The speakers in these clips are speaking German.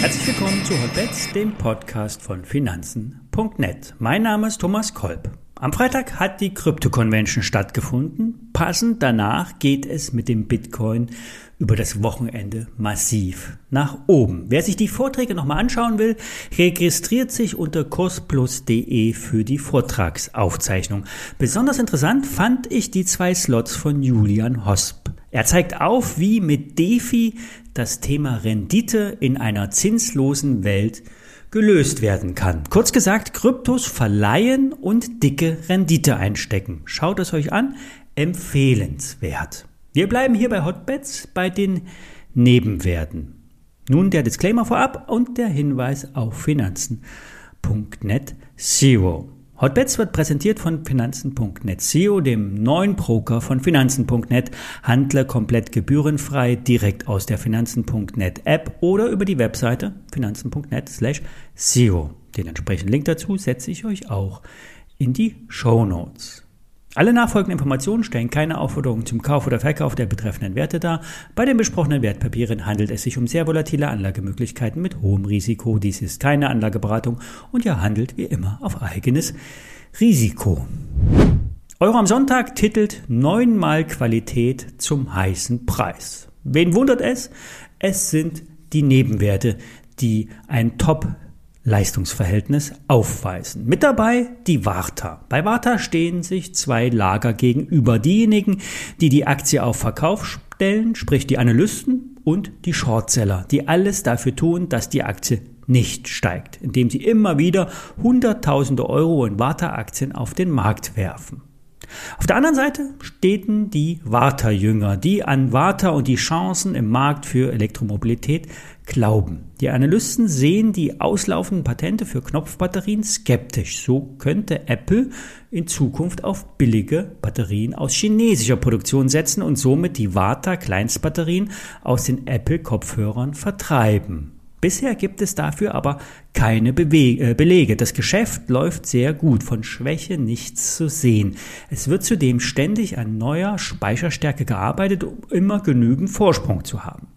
Herzlich willkommen zu Hotbets, dem Podcast von Finanzen.net. Mein Name ist Thomas Kolb. Am Freitag hat die Crypto Convention stattgefunden. Passend danach geht es mit dem Bitcoin über das Wochenende massiv nach oben. Wer sich die Vorträge nochmal anschauen will, registriert sich unter kursplus.de für die Vortragsaufzeichnung. Besonders interessant fand ich die zwei Slots von Julian Hosp. Er zeigt auf, wie mit DeFi das Thema Rendite in einer zinslosen Welt gelöst werden kann. Kurz gesagt, Kryptos verleihen und dicke Rendite einstecken. Schaut es euch an, empfehlenswert. Wir bleiben hier bei Hotbets bei den Nebenwerten. Nun der Disclaimer vorab und der Hinweis auf Finanzen.net Zero. Hotbets wird präsentiert von Finanzen.net SEO, dem neuen Broker von Finanzen.net. Handler komplett gebührenfrei direkt aus der Finanzen.net App oder über die Webseite finanzen.net slash SEO. Den entsprechenden Link dazu setze ich euch auch in die Show Notes. Alle nachfolgenden Informationen stellen keine Aufforderung zum Kauf oder Verkauf der betreffenden Werte dar. Bei den besprochenen Wertpapieren handelt es sich um sehr volatile Anlagemöglichkeiten mit hohem Risiko. Dies ist keine Anlageberatung und ihr handelt wie immer auf eigenes Risiko. Euro am Sonntag titelt neunmal Qualität zum heißen Preis. Wen wundert es? Es sind die Nebenwerte, die ein Top Leistungsverhältnis aufweisen. Mit dabei die Warta. Bei Warta stehen sich zwei Lager gegenüber. Diejenigen, die die Aktie auf Verkauf stellen, sprich die Analysten und die Shortseller, die alles dafür tun, dass die Aktie nicht steigt, indem sie immer wieder Hunderttausende Euro in Warta-Aktien auf den Markt werfen. Auf der anderen Seite stehen die Warta-Jünger, die an Warta und die Chancen im Markt für Elektromobilität glauben. Die Analysten sehen die auslaufenden Patente für Knopfbatterien skeptisch. So könnte Apple in Zukunft auf billige Batterien aus chinesischer Produktion setzen und somit die Warta Kleinstbatterien aus den Apple Kopfhörern vertreiben. Bisher gibt es dafür aber keine Bewe äh, Belege. Das Geschäft läuft sehr gut, von Schwäche nichts zu sehen. Es wird zudem ständig an neuer Speicherstärke gearbeitet, um immer genügend Vorsprung zu haben.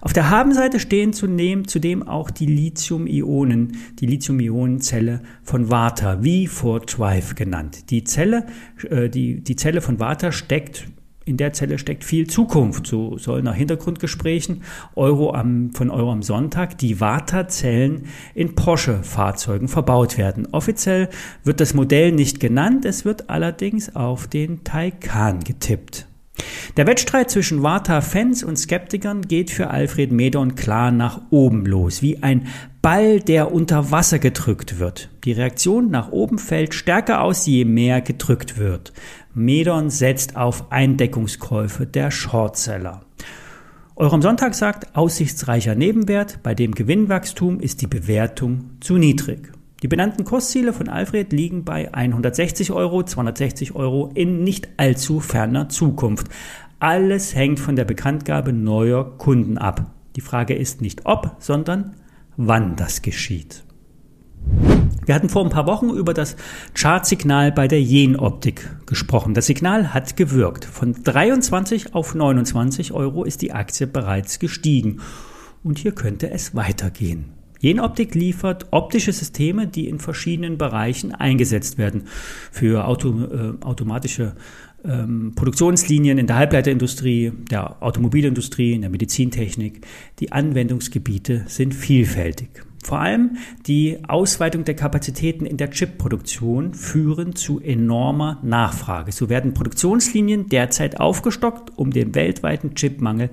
Auf der Habenseite stehen zudem, auch die Lithium-Ionen, die Lithium-Ionen-Zelle von Vata, wie vor Drive genannt. Die Zelle, äh, die, die Zelle von Vata steckt in der Zelle steckt viel Zukunft. So soll nach Hintergrundgesprächen Euro am, von Euro am Sonntag die Warta-Zellen in Porsche-Fahrzeugen verbaut werden. Offiziell wird das Modell nicht genannt, es wird allerdings auf den Taycan getippt. Der Wettstreit zwischen Warta-Fans und Skeptikern geht für Alfred Medon klar nach oben los, wie ein Ball, der unter Wasser gedrückt wird. Die Reaktion nach oben fällt stärker aus, je mehr gedrückt wird. Medon setzt auf Eindeckungskäufe der Shortseller. Eurem Sonntag sagt, aussichtsreicher Nebenwert, bei dem Gewinnwachstum ist die Bewertung zu niedrig. Die benannten Kursziele von Alfred liegen bei 160 Euro, 260 Euro in nicht allzu ferner Zukunft. Alles hängt von der Bekanntgabe neuer Kunden ab. Die Frage ist nicht ob, sondern wann das geschieht. Wir hatten vor ein paar Wochen über das Chartsignal bei der Yen-Optik gesprochen. Das Signal hat gewirkt. Von 23 auf 29 Euro ist die Aktie bereits gestiegen. Und hier könnte es weitergehen. Jenoptik liefert optische Systeme, die in verschiedenen Bereichen eingesetzt werden. Für Auto, äh, automatische ähm, Produktionslinien in der Halbleiterindustrie, der Automobilindustrie, in der Medizintechnik. Die Anwendungsgebiete sind vielfältig. Vor allem die Ausweitung der Kapazitäten in der Chipproduktion führen zu enormer Nachfrage. So werden Produktionslinien derzeit aufgestockt, um den weltweiten Chipmangel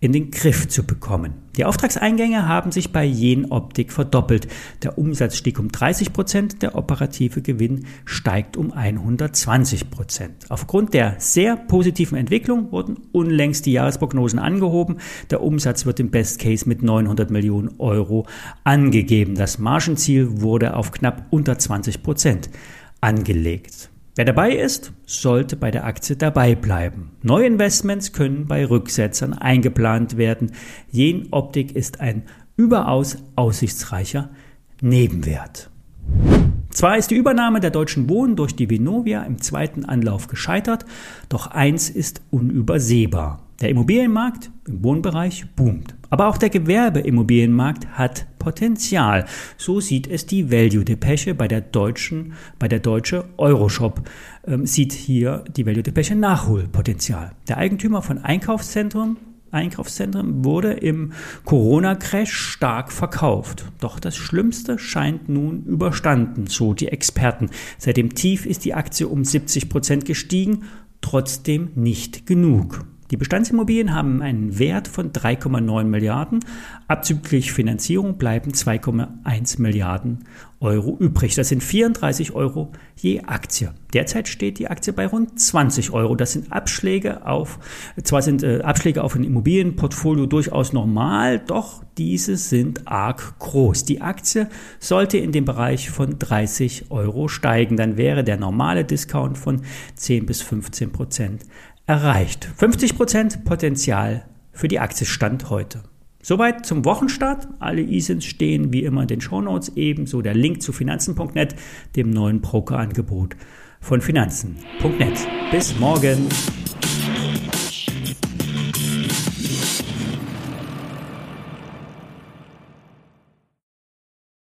in den Griff zu bekommen. Die Auftragseingänge haben sich bei Jen Optik verdoppelt. Der Umsatz stieg um 30 Prozent, der operative Gewinn steigt um 120 Prozent. Aufgrund der sehr positiven Entwicklung wurden unlängst die Jahresprognosen angehoben. Der Umsatz wird im Best Case mit 900 Millionen Euro angegeben. Das Margenziel wurde auf knapp unter 20 Prozent angelegt. Wer dabei ist, sollte bei der Aktie dabei bleiben. Neuinvestments können bei Rücksetzern eingeplant werden. Jen Optik ist ein überaus aussichtsreicher Nebenwert. Zwar ist die Übernahme der Deutschen Wohnen durch die Vinovia im zweiten Anlauf gescheitert, doch eins ist unübersehbar. Der Immobilienmarkt im Wohnbereich boomt. Aber auch der Gewerbeimmobilienmarkt hat Potenzial. So sieht es die Value Depeche bei der deutschen, bei der deutsche Euroshop ähm, sieht hier die Value Depeche Nachholpotenzial. Der Eigentümer von Einkaufszentren Einkaufszentren wurde im Corona-Crash stark verkauft. Doch das Schlimmste scheint nun überstanden, so die Experten. Seit dem Tief ist die Aktie um 70 Prozent gestiegen, trotzdem nicht genug. Die Bestandsimmobilien haben einen Wert von 3,9 Milliarden. Abzüglich Finanzierung bleiben 2,1 Milliarden Euro übrig. Das sind 34 Euro je Aktie. Derzeit steht die Aktie bei rund 20 Euro. Das sind Abschläge auf, zwar sind äh, Abschläge auf ein Immobilienportfolio durchaus normal, doch diese sind arg groß. Die Aktie sollte in dem Bereich von 30 Euro steigen. Dann wäre der normale Discount von 10 bis 15 Prozent erreicht. 50% Potenzial für die Aktie Stand heute. Soweit zum Wochenstart. Alle ISINs stehen wie immer in den Shownotes, ebenso der Link zu finanzen.net, dem neuen Brokerangebot von finanzen.net. Bis morgen.